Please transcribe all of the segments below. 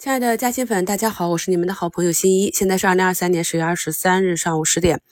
亲爱的嘉兴粉，大家好，我是你们的好朋友新一。现在是二零二三年十月二十三日上午十点。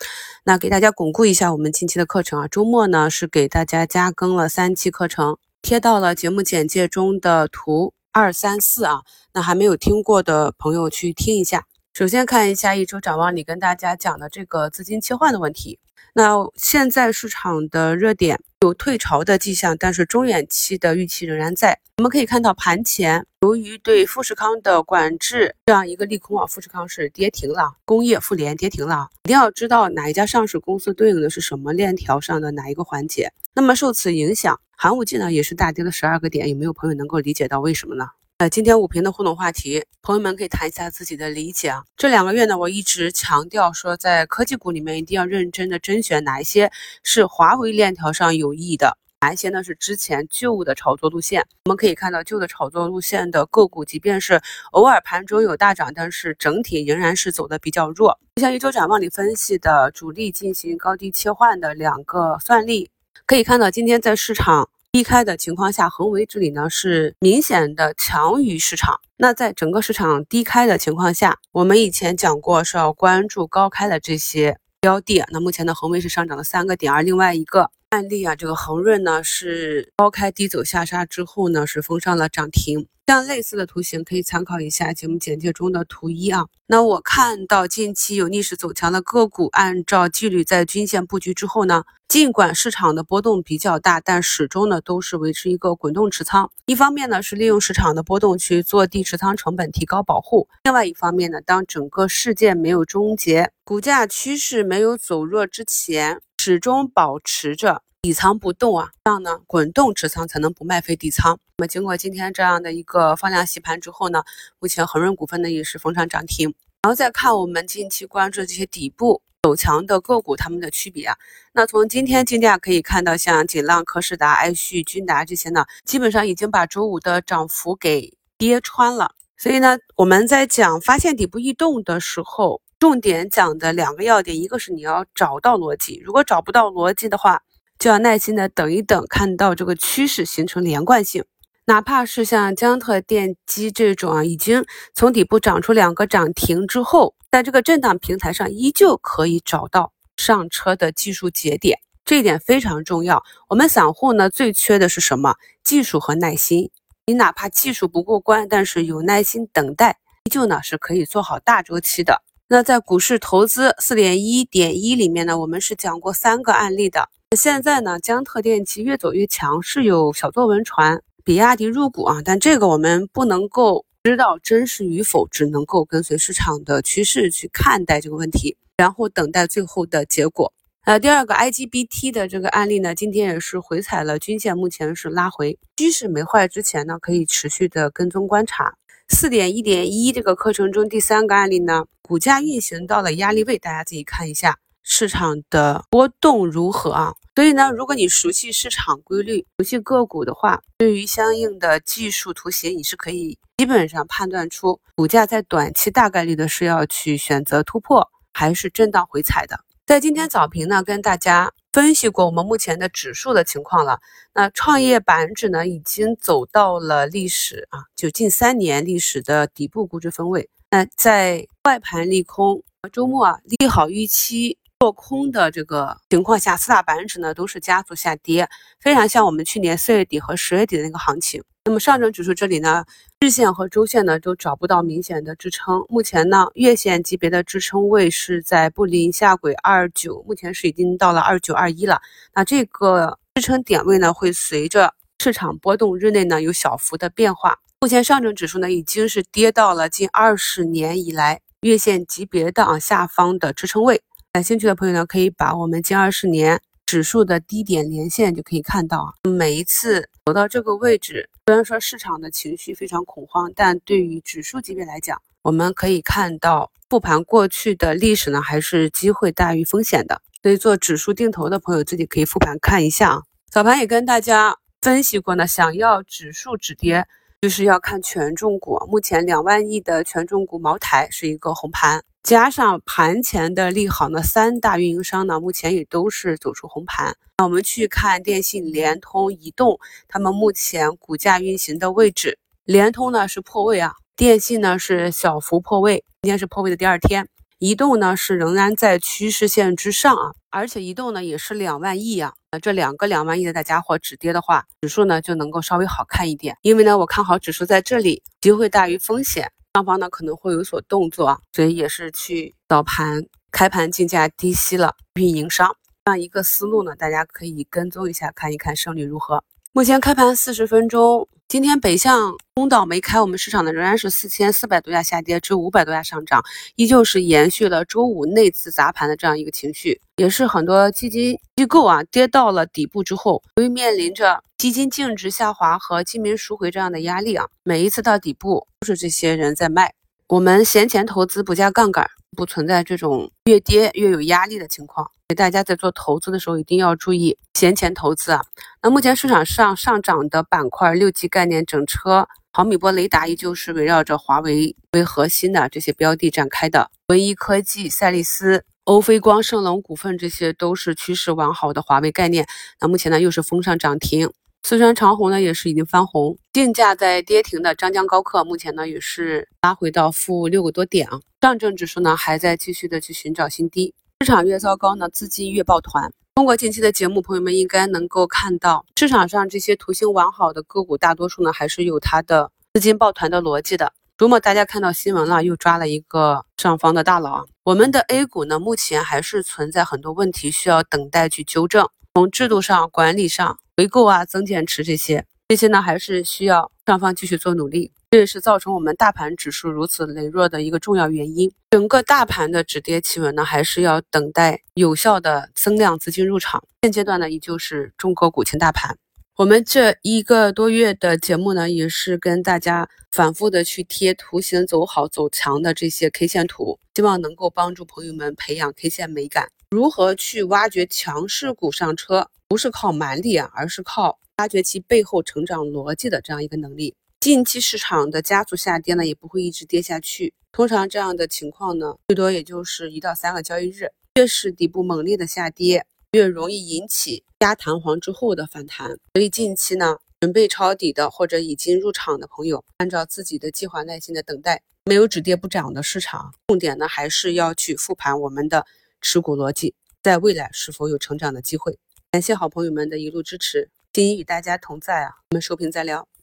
那给大家巩固一下我们近期的课程啊，周末呢是给大家加更了三期课程，贴到了节目简介中的图二三四啊。那还没有听过的朋友去听一下。首先看一下一周展望里跟大家讲的这个资金切换的问题。那现在市场的热点有退潮的迹象，但是中远期的预期仍然在。我们可以看到盘前由于对富士康的管制这样一个利空啊，富士康是跌停了，工业富联跌停了。一定要知道哪一家上市公司对应的是什么链条上的哪一个环节。那么受此影响，寒武纪呢也是大跌了十二个点。有没有朋友能够理解到为什么呢？呃，今天五评的互动话题，朋友们可以谈一下自己的理解啊。这两个月呢，我一直强调说，在科技股里面一定要认真的甄选哪一些是华为链条上有益的，哪一些呢是之前旧的炒作路线。我们可以看到，旧的炒作路线的个股，即便是偶尔盘中有大涨，但是整体仍然是走的比较弱。就像一周展望里分析的，主力进行高低切换的两个算力，可以看到今天在市场。低开的情况下，恒为这里呢是明显的强于市场。那在整个市场低开的情况下，我们以前讲过是要关注高开的这些标的。那目前的恒为是上涨了三个点，而另外一个案例啊，这个恒润呢是高开低走下杀之后呢是封上了涨停。像类似的图形可以参考一下节目简介中的图一啊。那我看到近期有逆势走强的个股，按照纪律在均线布局之后呢，尽管市场的波动比较大，但始终呢都是维持一个滚动持仓。一方面呢是利用市场的波动去做低持仓成本，提高保护；另外一方面呢，当整个事件没有终结，股价趋势没有走弱之前，始终保持着。底仓不动啊，这样呢，滚动持仓才能不卖飞底仓。那么经过今天这样的一个放量洗盘之后呢，目前恒润股份呢也是逢上涨停。然后再看我们近期关注的这些底部走强的个股，它们的区别啊。那从今天竞价可以看到，像锦浪、科士达、爱旭、君达这些呢，基本上已经把周五的涨幅给跌穿了。所以呢，我们在讲发现底部异动的时候，重点讲的两个要点，一个是你要找到逻辑，如果找不到逻辑的话。就要耐心的等一等，看到这个趋势形成连贯性。哪怕是像江特电机这种啊，已经从底部涨出两个涨停之后，在这个震荡平台上依旧可以找到上车的技术节点，这一点非常重要。我们散户呢最缺的是什么？技术和耐心。你哪怕技术不过关，但是有耐心等待，依旧呢是可以做好大周期的。那在股市投资四点一点一里面呢，我们是讲过三个案例的。现在呢，江特电机越走越强，是有小作文传比亚迪入股啊，但这个我们不能够知道真实与否，只能够跟随市场的趋势去看待这个问题，然后等待最后的结果。呃，第二个 IGBT 的这个案例呢，今天也是回踩了均线，目前是拉回，趋势没坏之前呢，可以持续的跟踪观察。四点一点一这个课程中第三个案例呢，股价运行到了压力位，大家自己看一下。市场的波动如何啊？所以呢，如果你熟悉市场规律、熟悉个股的话，对于相应的技术图形，你是可以基本上判断出股价在短期大概率的是要去选择突破，还是震荡回踩的。在今天早评呢，跟大家分析过我们目前的指数的情况了。那创业板指呢，已经走到了历史啊，就近三年历史的底部估值分位。那在外盘利空，周末啊利好预期。做空的这个情况下，四大板指呢都是加速下跌，非常像我们去年四月底和十月底的那个行情。那么上证指数这里呢，日线和周线呢都找不到明显的支撑。目前呢，月线级别的支撑位是在布林下轨二九，目前是已经到了二九二一了。那这个支撑点位呢，会随着市场波动日内呢有小幅的变化。目前上证指数呢已经是跌到了近二十年以来月线级别的啊下方的支撑位。感兴趣的朋友呢，可以把我们近二十年指数的低点连线，就可以看到啊，每一次走到这个位置，虽然说市场的情绪非常恐慌，但对于指数级别来讲，我们可以看到复盘过去的历史呢，还是机会大于风险的。所以做指数定投的朋友自己可以复盘看一下啊。早盘也跟大家分析过呢，想要指数止跌，就是要看权重股。目前两万亿的权重股，茅台是一个红盘。加上盘前的利好呢，三大运营商呢目前也都是走出红盘。那我们去看电信、联通、移动，他们目前股价运行的位置，联通呢是破位啊，电信呢是小幅破位，今天是破位的第二天。移动呢是仍然在趋势线之上啊，而且移动呢也是两万亿啊，那这两个两万亿的大家伙止跌的话，指数呢就能够稍微好看一点。因为呢我看好指数在这里，机会大于风险，上方呢可能会有所动作啊，所以也是去早盘开盘竞价低吸了运营商这样一个思路呢，大家可以跟踪一下，看一看胜率如何。目前开盘四十分钟，今天北向通道没开，我们市场呢仍然是四千四百多家下跌，只有五百多家上涨，依旧是延续了周五内资砸盘的这样一个情绪，也是很多基金机构啊跌到了底部之后，由于面临着基金净值下滑和基民赎回这样的压力啊，每一次到底部都是这些人在卖。我们闲钱投资不加杠杆，不存在这种越跌越有压力的情况。给大家在做投资的时候一定要注意闲钱投资啊。那目前市场上上涨的板块，六 G 概念、整车、毫米波雷达，依旧是围绕着华为为核心的这些标的展开的。文一科技、赛力斯、欧菲光、盛龙股份，这些都是趋势完好的华为概念。那目前呢，又是封上涨停。四川长虹呢，也是已经翻红。竞价在跌停的张江高科，目前呢也是拉回到负六个多点啊。上证指数呢，还在继续的去寻找新低。市场越糟糕呢，资金越抱团。通过近期的节目，朋友们应该能够看到，市场上这些图形完好的个股，大多数呢还是有它的资金抱团的逻辑的。如果大家看到新闻了，又抓了一个上方的大佬啊。我们的 A 股呢，目前还是存在很多问题，需要等待去纠正。从制度上、管理上、回购啊、增减持这些，这些呢还是需要上方继续做努力。这也是造成我们大盘指数如此羸弱的一个重要原因。整个大盘的止跌企稳呢，还是要等待有效的增量资金入场。现阶段呢，依旧是中国股轻大盘。我们这一个多月的节目呢，也是跟大家反复的去贴图形走好走强的这些 K 线图，希望能够帮助朋友们培养 K 线美感。如何去挖掘强势股上车？不是靠蛮力啊，而是靠挖掘其背后成长逻辑的这样一个能力。近期市场的加速下跌呢，也不会一直跌下去。通常这样的情况呢，最多也就是一到三个交易日。越是底部猛烈的下跌，越容易引起压弹簧之后的反弹。所以近期呢，准备抄底的或者已经入场的朋友，按照自己的计划耐心的等待。没有止跌不涨的市场，重点呢还是要去复盘我们的持股逻辑，在未来是否有成长的机会。感谢好朋友们的一路支持，金一与大家同在啊，我们收评再聊。